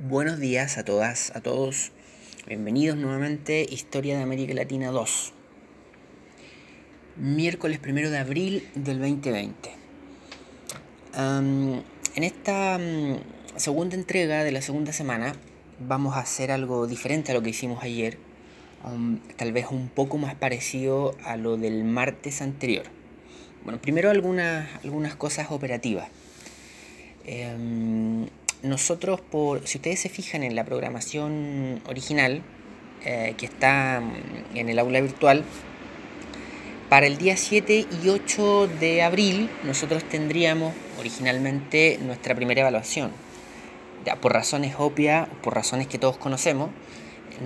Buenos días a todas, a todos. Bienvenidos nuevamente Historia de América Latina 2. Miércoles 1 de abril del 2020. en esta segunda entrega de la segunda semana vamos a hacer algo diferente a lo que hicimos ayer. tal vez un poco más parecido a lo del martes anterior. Bueno, primero algunas, algunas cosas operativas. Nosotros, por, si ustedes se fijan en la programación original, eh, que está mm, en el aula virtual, para el día 7 y 8 de abril nosotros tendríamos originalmente nuestra primera evaluación. Por razones obvias, por razones que todos conocemos,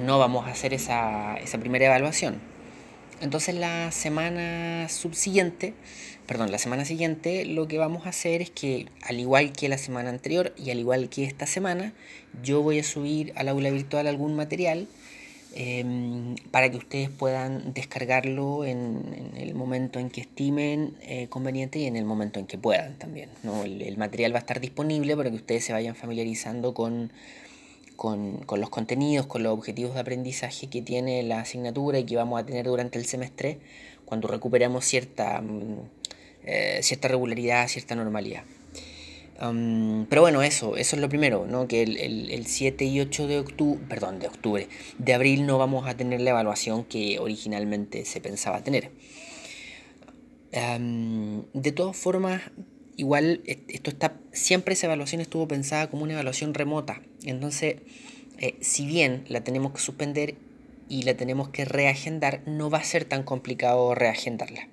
no vamos a hacer esa, esa primera evaluación. Entonces la semana subsiguiente perdón, la semana siguiente lo que vamos a hacer es que, al igual que la semana anterior y al igual que esta semana, yo voy a subir al aula virtual algún material em, para que ustedes puedan descargarlo en, el momento en que estimen eh, conveniente y en el momento en que puedan también. ¿no? El, material va a estar disponible para que ustedes se vayan familiarizando con, con, con los contenidos, con los objetivos de aprendizaje que tiene la asignatura y que vamos a tener durante el semestre cuando recuperemos cierta mm, eh, cierta regularidad, cierta normalidad. pero bueno, eso, eso es lo primero, ¿no? que el, el, 7 y 8 de octubre, perdón, de octubre, de abril no vamos a tener la evaluación que originalmente se pensaba tener. de todas formas, igual esto está, siempre esa evaluación estuvo pensada como una evaluación remota, entonces, eh, si bien la tenemos que suspender y la tenemos que reagendar, no va a ser tan complicado reagendarla.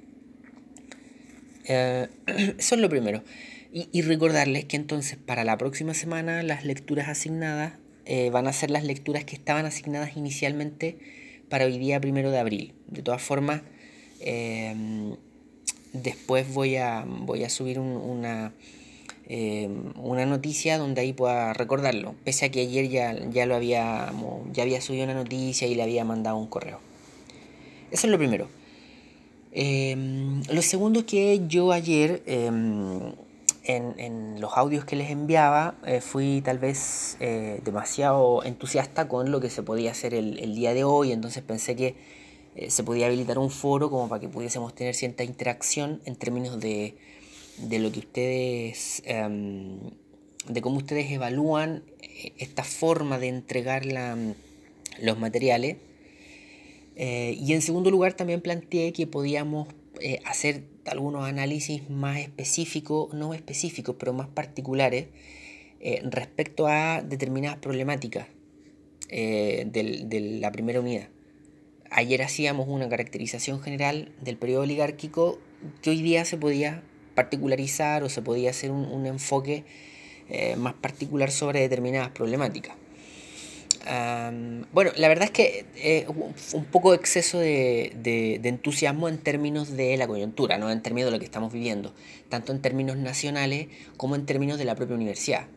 Eh, eso es lo primero. Y, recordarles que entonces para la próxima semana las lecturas asignadas eh, van a ser las lecturas que estaban asignadas inicialmente para hoy día primero de abril. De todas formas, después voy a, voy a subir una, em, una noticia donde ahí pueda recordarlo. Pese a que ayer ya, ya lo había, ya había subido una noticia y le había mandado un correo. Eso es lo primero. Em, lo segundo que yo ayer em, en, los audios que les enviaba eh, fui tal vez eh, demasiado entusiasta con lo que se podía hacer el, día de hoy, entonces pensé que eh, se podía habilitar un foro como para que pudiésemos tener cierta interacción en términos de, de lo que ustedes, em, de cómo ustedes evalúan esta forma de entregar los materiales eh, y en segundo lugar también planteé que podíamos eh, hacer algunos análisis más específicos, no específicos, pero más particulares eh, respecto a determinadas problemáticas de la primera unidad. Ayer hacíamos una caracterización general del periodo oligárquico que hoy día se podía particularizar o se podía hacer un enfoque más particular sobre determinadas problemáticas bueno, la verdad es que eh, un poco exceso de, entusiasmo en términos de la coyuntura, ¿no? en términos de lo que estamos viviendo, tanto en términos nacionales como en términos de la propia universidad.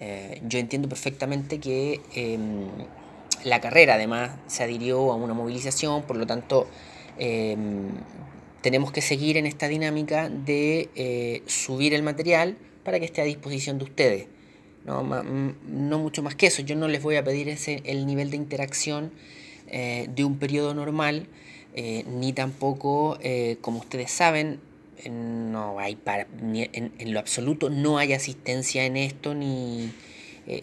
Eh, yo entiendo perfectamente que em, la carrera además se adhirió a una movilización, por lo tanto em, tenemos que seguir en esta dinámica de eh, subir el material para que esté a disposición de ustedes. No, mucho más que eso. Yo no les voy a pedir ese, el nivel de interacción eh, de un periodo normal, eh, ni tampoco, como ustedes saben, no hay para, en, lo absoluto no hay asistencia en esto, ni,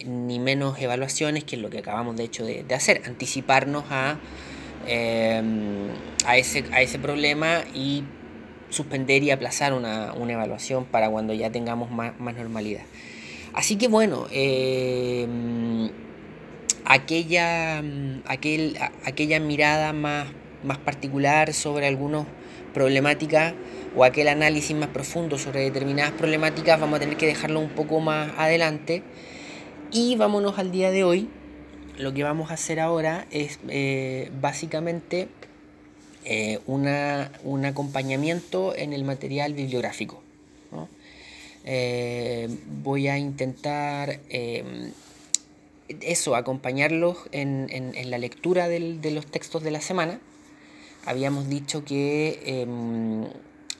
ni menos evaluaciones, que es lo que acabamos de hecho de, hacer, anticiparnos a, a, ese, a ese problema y suspender y aplazar una, una evaluación para cuando ya tengamos más, más normalidad. Así que bueno, eh, aquella, aquel, aquella mirada más, más particular sobre algunas problemáticas o aquel análisis más profundo sobre determinadas problemáticas vamos a tener que dejarlo un poco más adelante. Y vámonos al día de hoy. Lo que vamos a hacer ahora es eh, básicamente eh, una, un acompañamiento en el material bibliográfico. Eh, voy a intentar em, eso, acompañarlos en, la lectura de los textos de la semana. Habíamos dicho que em,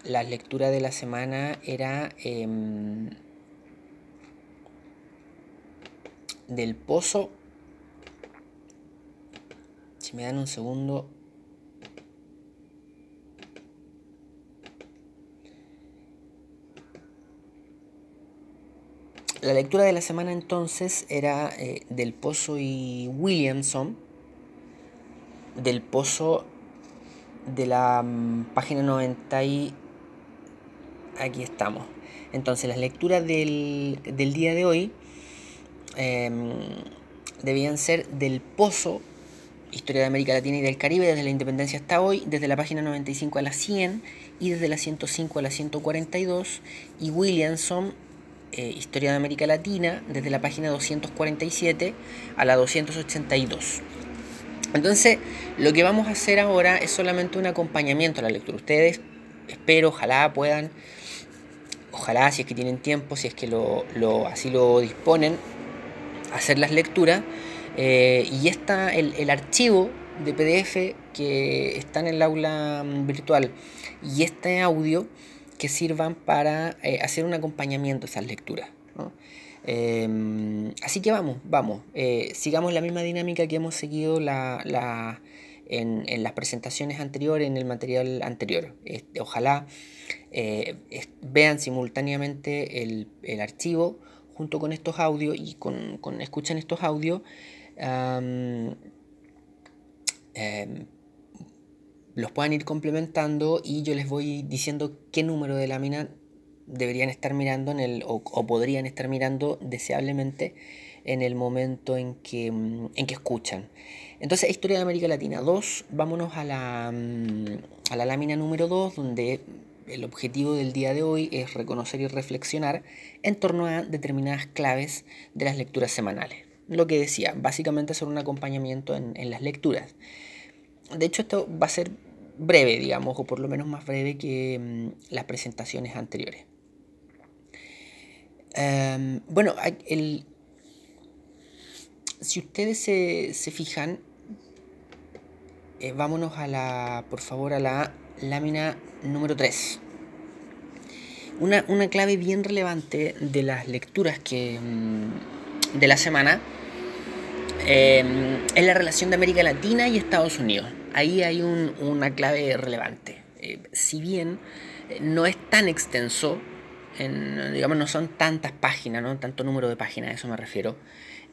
la lectura de la semana era del pozo. Si me dan un segundo. La lectura de la semana entonces era eh, del Pozo y Williamson, del Pozo de la mm, página 90 y aquí estamos. Entonces las lecturas del, día de hoy em, debían ser del Pozo, Historia de América Latina y del Caribe desde la independencia hasta hoy, desde la página 95 a la 100 y desde la 105 a la 142 y Williamson eh, Historia de América Latina, desde la página 247 a la 282. Entonces, lo que vamos a hacer ahora es solamente un acompañamiento a la lectura. Ustedes, espero, ojalá puedan, ojalá si es que tienen tiempo, si es que lo, así lo disponen, hacer las lecturas. Eh, y está el, el archivo de PDF que está en el aula virtual y este audio que sirvan para eh, hacer un acompañamiento a esas lecturas. Em, así que vamos, vamos, eh, sigamos la misma dinámica que hemos seguido la, en, las presentaciones anteriores, en el material anterior. Este, ojalá vean simultáneamente el, archivo junto con estos audios y con, con escuchan estos audios los puedan ir complementando y yo les voy diciendo qué número de lámina deberían estar mirando en el, o, podrían estar mirando deseablemente en el momento en que, mm, en que escuchan. Entonces, Historia de América Latina 2, vámonos a la, mm, a la lámina número 2, donde el objetivo del día de hoy es reconocer y reflexionar en torno a determinadas claves de las lecturas semanales. Lo que decía, básicamente hacer un acompañamiento en, las lecturas. De hecho, esto va a ser breve, digamos, o por lo menos más breve que mm, las presentaciones anteriores. Em, bueno, el, si ustedes se, fijan, eh, vámonos a la, por favor, a la lámina número 3. Una, clave bien relevante de las lecturas que, mm, de la semana em, es la relación de América Latina y Estados Unidos ahí hay una clave relevante. Eh, si bien eh, no es tan extenso, digamos, no son tantas páginas, no tanto número de páginas, a eso me refiero,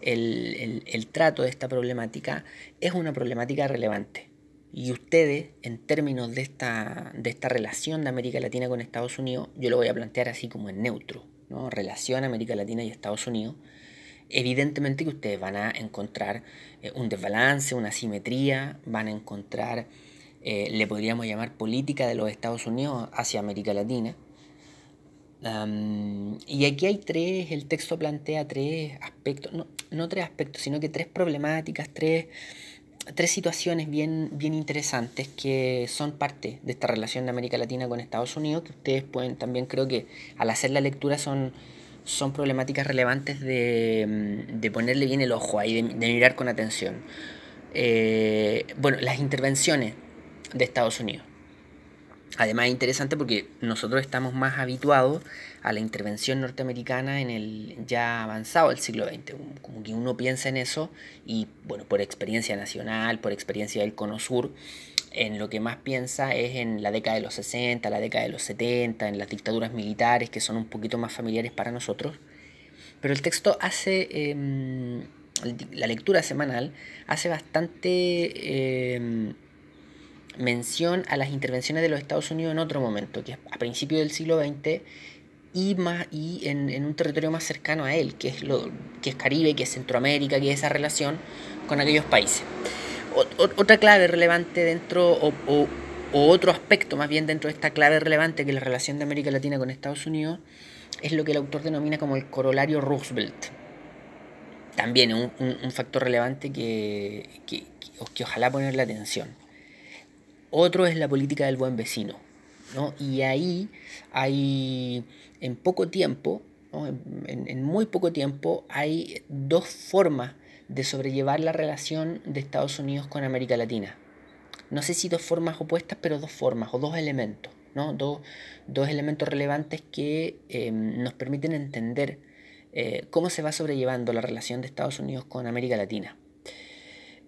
el, trato de esta problemática es una problemática relevante. Y ustedes, en términos de esta, de esta relación de América Latina con Estados Unidos, yo lo voy a plantear así como en neutro, ¿no? relación América Latina y Estados Unidos, evidentemente que ustedes van a encontrar eh, un desbalance, una asimetría, van a encontrar, eh, le podríamos llamar política de los Estados Unidos hacia América Latina. y aquí hay tres, el texto plantea tres aspectos, no, no tres aspectos, sino que tres problemáticas, tres, tres situaciones bien, bien interesantes que son parte de esta relación de América Latina con Estados Unidos, que ustedes pueden también creo que al hacer la lectura son son problemáticas relevantes de, mm, de ponerle bien el ojo ahí, de, mirar con atención. Eh, bueno, las intervenciones de Estados Unidos. Además es interesante porque nosotros estamos más habituados a la intervención norteamericana en el ya avanzado del siglo XX. Como que uno piensa en eso y, bueno, por experiencia nacional, por experiencia del Cono Sur, en lo que más piensa es en la década de los 60, la década de los 70, en las dictaduras militares que son un poquito más familiares para nosotros. Pero el texto hace, em, la lectura semanal hace bastante em, mención a las intervenciones de los Estados Unidos en otro momento, que es a principios del siglo XX y, más, y en, un territorio más cercano a él, que es, lo, que es Caribe, que es Centroamérica, que es esa relación con aquellos países otra clave relevante dentro, o, otro aspecto más bien dentro de esta clave relevante que es la relación de América Latina con Estados Unidos, es lo que el autor denomina como el corolario Roosevelt. También un, un, factor relevante que, que, que, ojalá ponerle atención. Otro es la política del buen vecino. ¿no? Y ahí hay, en poco tiempo, en, muy poco tiempo, hay dos formas de sobrellevar la relación de Estados Unidos con América Latina. No sé si dos formas opuestas, pero dos formas o dos elementos, ¿no? dos, elementos relevantes que em, nos permiten entender eh, cómo se va sobrellevando la relación de Estados Unidos con América Latina.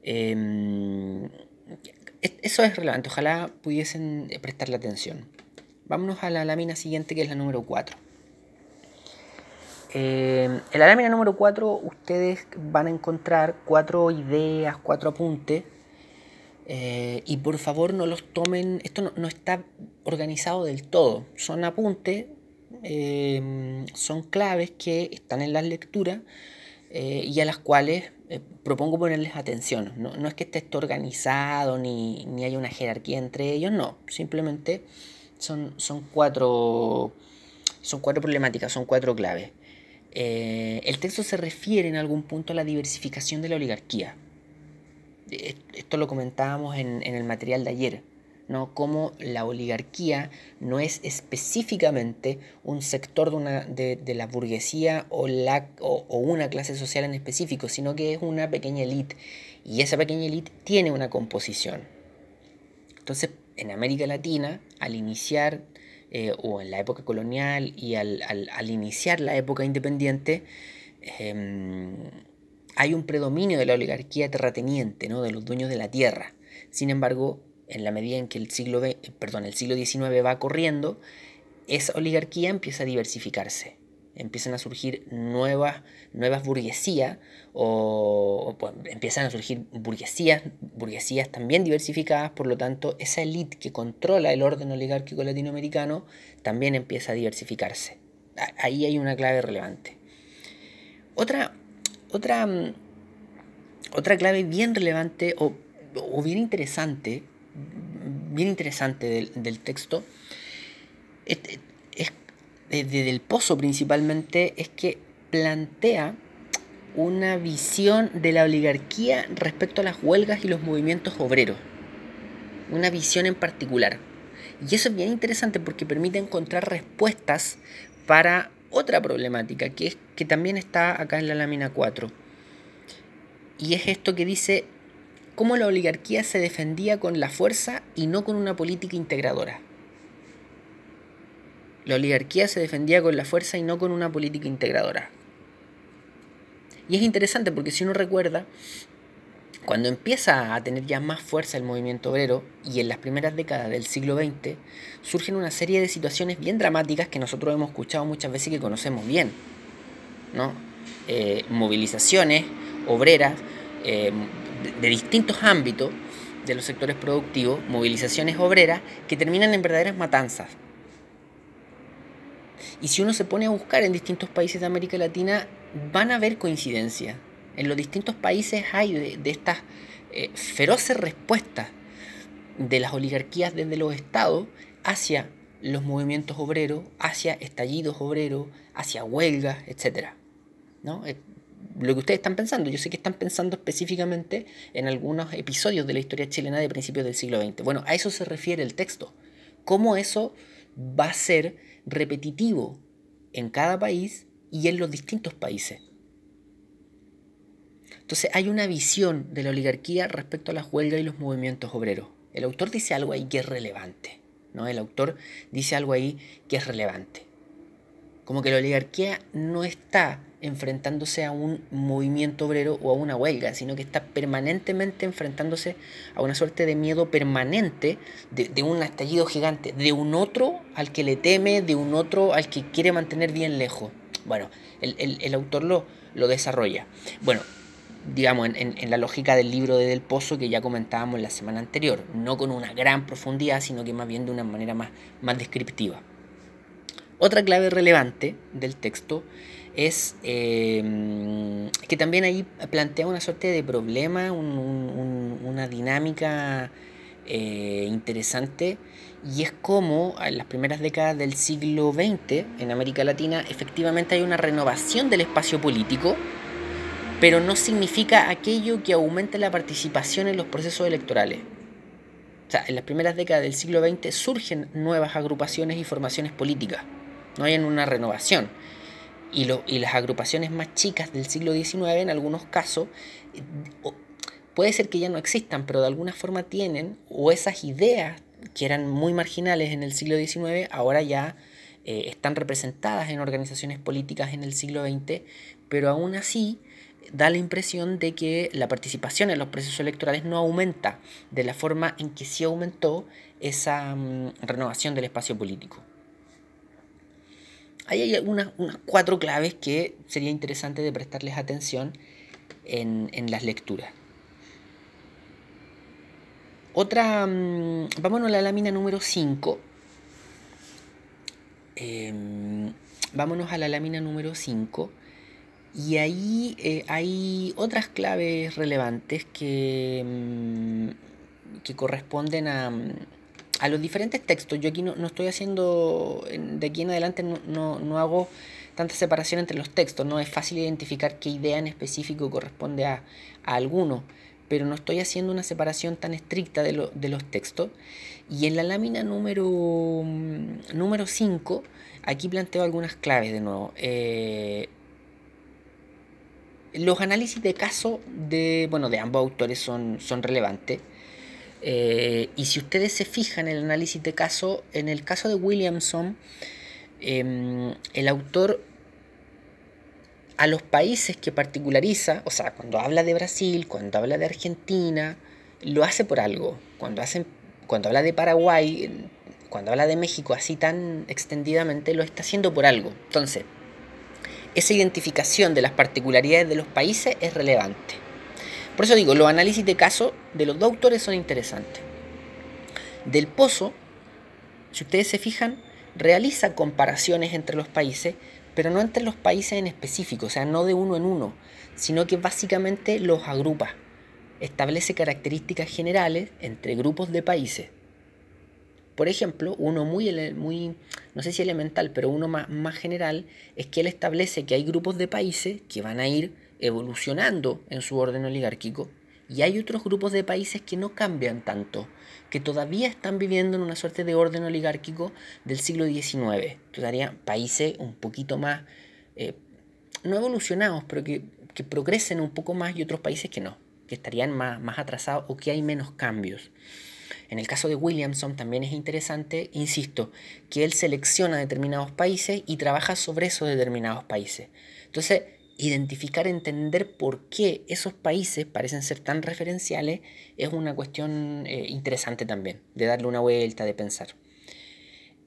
Em, eso es relevante, ojalá pudiesen prestarle atención. Vámonos a la lámina siguiente que es la número 4. en la lámina número 4 ustedes van a encontrar cuatro ideas, cuatro apuntes eh, y por favor no los tomen, esto no, está organizado del todo, son apuntes, em, son claves que están en las lecturas eh, y a las cuales eh, propongo ponerles atención. No, es que esté esto organizado ni, ni haya una jerarquía entre ellos, no, simplemente son, son, cuatro, son cuatro problemáticas, son cuatro claves. el texto se refiere en algún punto a la diversificación de la oligarquía esto lo comentábamos en, el material de ayer, ¿no? Cómo la oligarquía no es específicamente un sector de, una, de, la burguesía o, la, o, una clase social en específico, sino que es una pequeña élite. Y esa pequeña élite tiene una composición. Entonces, en América Latina, al iniciar, eh, o en la época colonial y al, iniciar la época independiente, em, hay un predominio de la oligarquía terrateniente, ¿no? de los dueños de la tierra. Sin embargo, en la medida en que el siglo, perdón, el siglo XIX va corriendo, esa oligarquía empieza a diversificarse. Empiezan a surgir nuevas, nuevas burguesías, o, pues, empiezan a surgir burguesías, burguesías también diversificadas, por lo tanto, esa élite que controla el orden oligárquico latinoamericano también empieza a diversificarse. Ahí hay una clave relevante. Otra, otra, mm, otra clave bien relevante o, bien interesante, bien interesante del, texto, es, desde el pozo principalmente, es que plantea una visión de la oligarquía respecto a las huelgas y los movimientos obreros. Una visión en particular. Y eso es bien interesante porque permite encontrar respuestas para otra problemática que, es, que también está acá en la lámina 4. Y es esto que dice cómo la oligarquía se defendía con la fuerza y no con una política integradora. La oligarquía se defendía con la fuerza y no con una política integradora. Y es interesante porque si uno recuerda, cuando empieza a tener ya más fuerza el movimiento obrero y en las primeras décadas del siglo XX, surgen una serie de situaciones bien dramáticas que nosotros hemos escuchado muchas veces y que conocemos bien. ¿no? Eh, movilizaciones obreras eh, de, distintos ámbitos de los sectores productivos, movilizaciones obreras que terminan en verdaderas matanzas. Y si uno se pone a buscar en distintos países de América Latina, van a haber coincidencias en los distintos países hay de, estas eh, feroces respuestas de las oligarquías desde los estados hacia los movimientos obreros, hacia estallidos obreros, hacia huelgas, etc. ¿no? Lo que ustedes están pensando, yo sé que están pensando específicamente en algunos episodios de la historia chilena de principios del siglo XX. Bueno, a eso se refiere el texto. ¿Cómo eso va a ser repetitivo en cada país y en los distintos países? Entonces hay una visión de la oligarquía respecto a las huelgas y los movimientos obreros. El autor dice algo ahí que es relevante. ¿no? El autor dice algo ahí que es relevante. Como que la oligarquía no está enfrentándose a un movimiento obrero o a una huelga, sino que está permanentemente enfrentándose a una suerte de miedo permanente de, un estallido gigante, de un otro al que le teme, de un otro al que quiere mantener bien lejos. Bueno, el, autor lo, desarrolla. Bueno, digamos, en, la lógica del libro de Del Pozo que ya comentábamos la semana anterior, no con una gran profundidad, sino que más bien de una manera más descriptiva. Otra clave relevante del texto es em, que también ahí plantea una suerte de problema, una dinámica eh, interesante, y es como en las primeras décadas del siglo XX en América Latina efectivamente hay una renovación del espacio político, pero no significa aquello que aumente la participación en los procesos electorales. O sea, en las primeras décadas del siglo XX surgen nuevas agrupaciones y formaciones políticas. No hay una renovación. Y, lo, y las agrupaciones más chicas del siglo XIX, en algunos casos, puede ser que ya no existan, pero de alguna forma tienen, o esas ideas que eran muy marginales en el siglo XIX, ahora ya eh, están representadas en organizaciones políticas en el siglo XX, pero aún así da la impresión de que la participación en los procesos electorales no aumenta de la forma en que sí aumentó esa mm, renovación del espacio político. Ahí hay unas, cuatro claves que sería interesante de prestarles atención en, las lecturas. Otra, mm, vámonos a la lámina número 5. Em, vámonos a la lámina número 5 y ahí eh, hay otras claves relevantes que, mm, que corresponden a, mm, a, los diferentes textos. Yo aquí no, estoy haciendo, de aquí en adelante no, no, hago tanta separación entre los textos, no es fácil identificar qué idea en específico corresponde a, a alguno, pero no estoy haciendo una separación tan estricta de, de los textos. Y en la lámina número, mm, número 5, aquí planteo algunas claves de nuevo. Eh, los análisis de caso de, bueno, de ambos autores son, son relevantes. Eh, y si ustedes se fijan en el análisis de caso, en el caso de Williamson, em, el autor a los países que particulariza, o sea, cuando habla de Brasil, cuando habla de Argentina, lo hace por algo. Cuando, cuando habla de Paraguay, cuando habla de México así tan extendidamente, lo está haciendo por algo. Entonces, esa identificación de las particularidades de los países es relevante. Por eso digo, los análisis de caso de los dos autores son interesantes. Del Pozo, si ustedes se fijan, realiza comparaciones entre los países, pero no entre los países en específico, o sea, no de uno en uno, sino que básicamente los agrupa. Establece características generales entre grupos de países. Por ejemplo, uno muy, muy no sé si elemental, pero uno más, más general, es que él establece que hay grupos de países que van a ir evolucionando en su orden oligárquico y hay otros grupos de países que no cambian tanto, que todavía están viviendo en una suerte de orden oligárquico del siglo XIX. Todavía países un poquito más, eh, no evolucionados, pero que, que progresen un poco más y otros países que no, que estarían más, más atrasados o que hay menos cambios. En el caso de Williamson también es interesante, insisto, que él selecciona determinados países y trabaja sobre esos determinados países. Entonces, identificar, entender por qué esos países parecen ser tan referenciales es una cuestión eh, interesante también, de darle una vuelta, de pensar.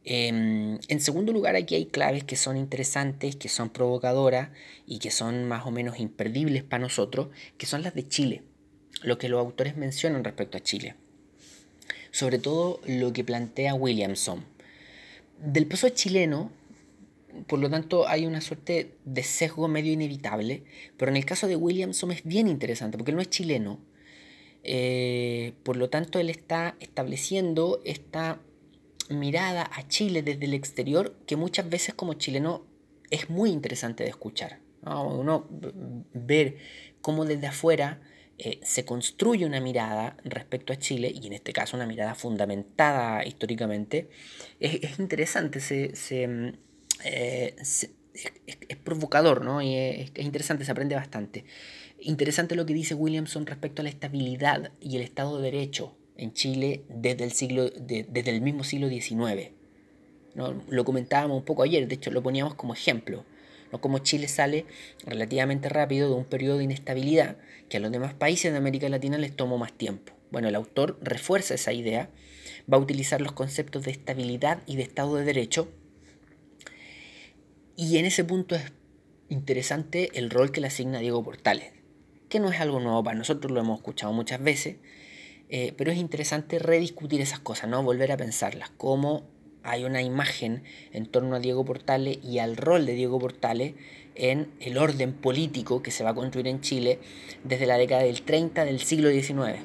Em, en segundo lugar, aquí hay claves que son interesantes, que son provocadoras y que son más o menos imperdibles para nosotros, que son las de Chile, lo que los autores mencionan respecto a Chile sobre todo lo que plantea Williamson. Del peso chileno, por lo tanto, hay una suerte de sesgo medio inevitable, pero en el caso de Williamson es bien interesante, porque él no es chileno. Eh, por lo tanto, él está estableciendo esta mirada a Chile desde el exterior que muchas veces como chileno es muy interesante de escuchar. Uno ver cómo desde afuera eh, se construye una mirada respecto a Chile, y en este caso una mirada fundamentada históricamente, es, interesante, se, mm, eh, es, provocador, ¿no? Y es, interesante, se aprende bastante. Interesante lo que dice Williamson respecto a la estabilidad y el Estado de Derecho en Chile desde el, siglo, desde el mismo siglo XIX. ¿no? Lo comentábamos un poco ayer, de hecho lo poníamos como ejemplo. ¿no? Como Chile sale relativamente rápido de un periodo de inestabilidad que a los demás países de América Latina les tomó más tiempo. Bueno, el autor refuerza esa idea, va a utilizar los conceptos de estabilidad y de Estado de Derecho, y en ese punto es interesante el rol que le asigna Diego Portales, que no es algo nuevo para nosotros, lo hemos escuchado muchas veces, eh, pero es interesante rediscutir esas cosas, ¿no? volver a pensarlas, cómo hay una imagen en torno a Diego Portales y al rol de Diego Portales en el orden político que se va a construir en Chile desde la década del 30 del siglo XIX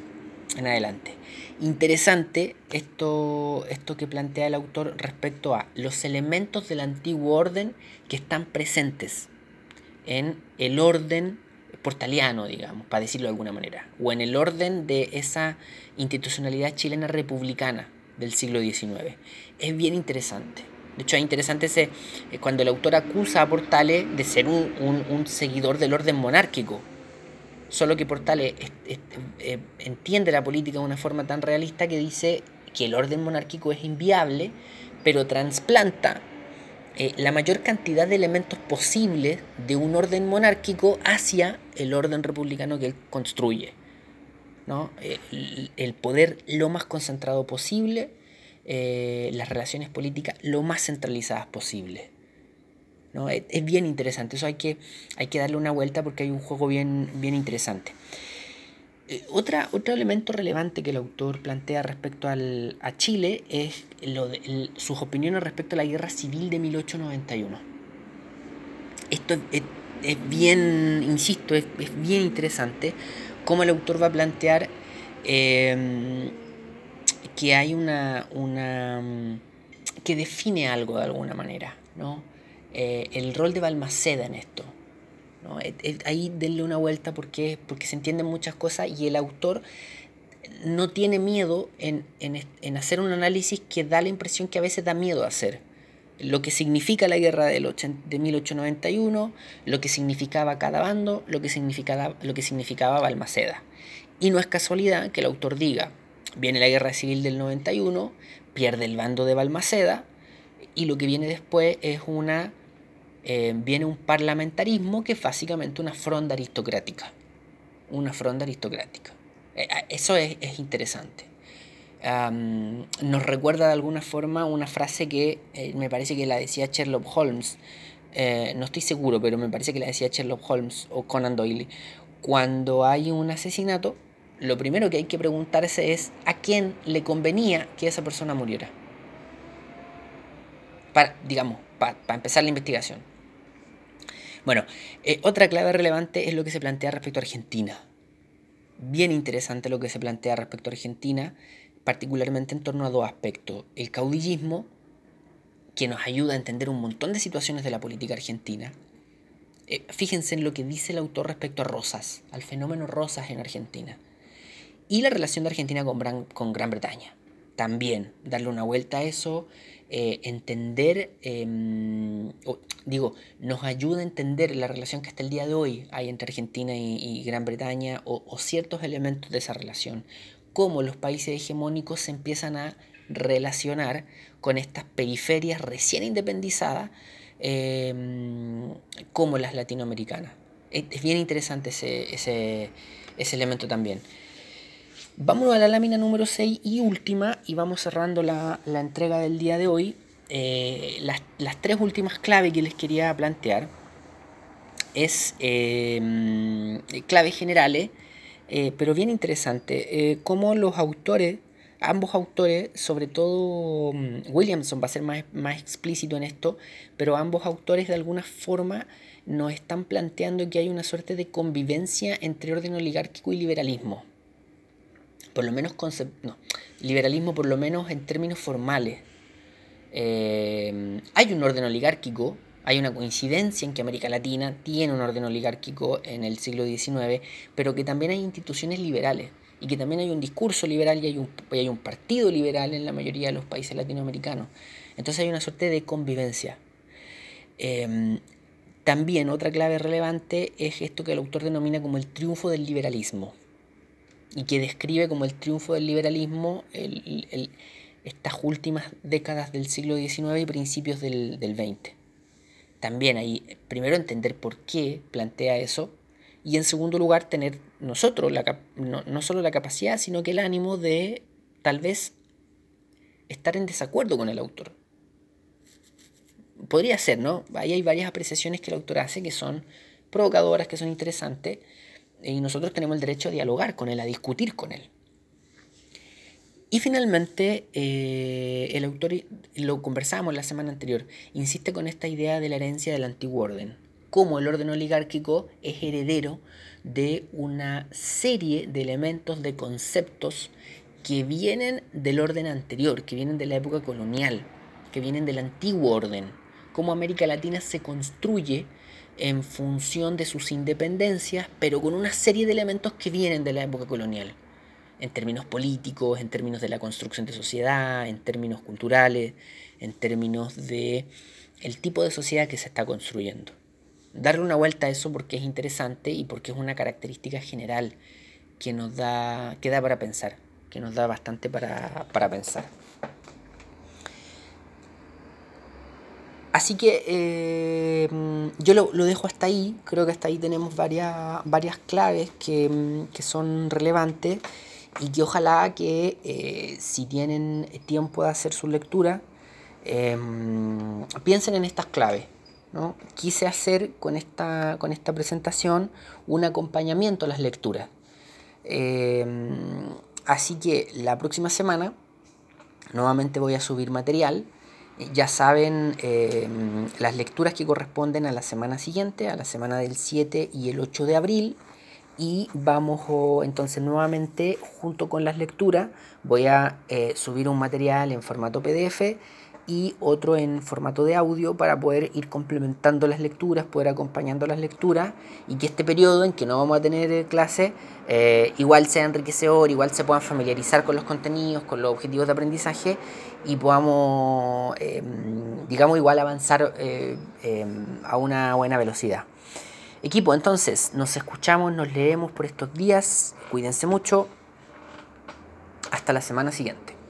en adelante. Interesante esto, esto que plantea el autor respecto a los elementos del antiguo orden que están presentes en el orden portaliano, digamos, para decirlo de alguna manera, o en el orden de esa institucionalidad chilena republicana del siglo XIX. Es bien interesante. De hecho, es interesante ese, eh, cuando el autor acusa a Portales de ser un, seguidor del orden monárquico. Solo que Portales eh, entiende la política de una forma tan realista que dice que el orden monárquico es inviable, pero trasplanta eh, la mayor cantidad de elementos posibles de un orden monárquico hacia el orden republicano que él construye. ¿no? El, poder lo más concentrado posible, eh, las relaciones políticas lo más centralizadas posible. ¿No? Es, bien interesante, eso hay que, hay que darle una vuelta porque hay un juego bien, bien interesante. Eh, otra, otro elemento relevante que el autor plantea respecto al, a Chile es lo de, sus opiniones respecto a la guerra civil de 1891. Esto es, bien, insisto, es, bien interesante cómo el autor va a plantear em, que hay una, una que define algo de alguna manera, ¿no? Eh, el rol de Balmaceda en esto. Ahí denle una vuelta porque, porque se entienden muchas cosas y el autor no tiene miedo en, hacer un análisis que da la impresión que a veces da miedo hacer. Lo que significa la guerra del de 1891, lo que significaba cada bando, lo que significaba, lo que significaba Balmaceda. Y no es casualidad que el autor diga, viene la guerra civil del 91, pierde el bando de Balmaceda, y lo que viene después es una eh, viene un parlamentarismo que es básicamente una fronda aristocrática. Una fronda aristocrática. Eh, eso es, interesante. nos recuerda de alguna forma una frase que eh, me parece que la decía Sherlock Holmes. no estoy seguro, pero me parece que la decía Sherlock Holmes o Conan Doyle. Cuando hay un asesinato, lo primero que hay que preguntarse es a quién le convenía que esa persona muriera. Para, digamos, para empezar la investigación. Bueno, eh, otra clave relevante es lo que se plantea respecto a Argentina. Bien interesante lo que se plantea respecto a Argentina, particularmente en torno a dos aspectos. El caudillismo, que nos ayuda a entender un montón de situaciones de la política argentina. Eh, fíjense en lo que dice el autor respecto a Rosas, al fenómeno Rosas en Argentina. Y la relación de Argentina con con Gran Bretaña. También darle una vuelta a eso, eh, entender, em, digo, nos ayuda a entender la relación que hasta el día de hoy hay entre Argentina y, Gran Bretaña o, ciertos elementos de esa relación, cómo los países hegemónicos se empiezan a relacionar con estas periferias recién independizadas em, como las latinoamericanas. Es, bien interesante ese, ese, ese elemento también. Vámonos a la lámina número 6 y última, y vamos cerrando la, entrega del día de hoy. Eh, las, tres últimas claves que les quería plantear es em, claves generales, eh, pero bien interesante, eh, cómo los autores, ambos autores, sobre todo mm, Williamson va a ser más, más explícito en esto, pero ambos autores de alguna forma nos están planteando que hay una suerte de convivencia entre orden oligárquico y liberalismo por lo menos no, liberalismo por lo menos en términos formales. Eh, hay un orden oligárquico, hay una coincidencia en que América Latina tiene un orden oligárquico en el siglo XIX, pero que también hay instituciones liberales y que también hay un discurso liberal y hay un, hay un partido liberal en la mayoría de los países latinoamericanos. Entonces hay una suerte de convivencia. Eh, también otra clave relevante es esto que el autor denomina como el triunfo del liberalismo y que describe como el triunfo del liberalismo estas últimas décadas del siglo XIX y principios del, XX. También ahí, primero entender por qué plantea eso y en segundo lugar tener nosotros la, no, no solo la capacidad, sino que el ánimo de tal vez estar en desacuerdo con el autor. Podría ser, ¿no? Ahí hay varias apreciaciones que el autor hace que son provocadoras, que son interesantes, y nosotros tenemos el derecho a dialogar con él, a discutir con él. Y finalmente, eh, el autor, lo conversábamos la semana anterior, insiste con esta idea de la herencia del antiguo orden, cómo el orden oligárquico es heredero de una serie de elementos, de conceptos que vienen del orden anterior, que vienen de la época colonial, que vienen del antiguo orden, cómo América Latina se construye en función de sus independencias, pero con una serie de elementos que vienen de la época colonial, en términos políticos, en términos de la construcción de sociedad, en términos culturales, en términos de el tipo de sociedad que se está construyendo. Darle una vuelta a eso porque es interesante y porque es una característica general que nos da, que da para pensar, que nos da bastante para, para pensar. Así que eh, yo lo, dejo hasta ahí, creo que hasta ahí tenemos varias, varias claves que, son relevantes y que ojalá que eh, si tienen tiempo de hacer su lectura, em, piensen en estas claves. ¿no? Quise hacer con esta, con esta presentación un acompañamiento a las lecturas. Em, así que la próxima semana nuevamente voy a subir material ya saben eh, las lecturas que corresponden a la semana siguiente, a la semana del 7 y el 8 de abril. Y vamos entonces nuevamente junto con las lecturas voy a eh, subir un material en formato PDF y otro en formato de audio para poder ir complementando las lecturas, poder acompañando las lecturas y que este periodo en que no vamos a tener eh, clase igual sea enriquecedor, igual se puedan familiarizar con los contenidos, con los objetivos de aprendizaje y podamos, em, digamos, igual avanzar eh, em, a una buena velocidad. Equipo, entonces, nos escuchamos, nos leemos por estos días, cuídense mucho, hasta la semana siguiente.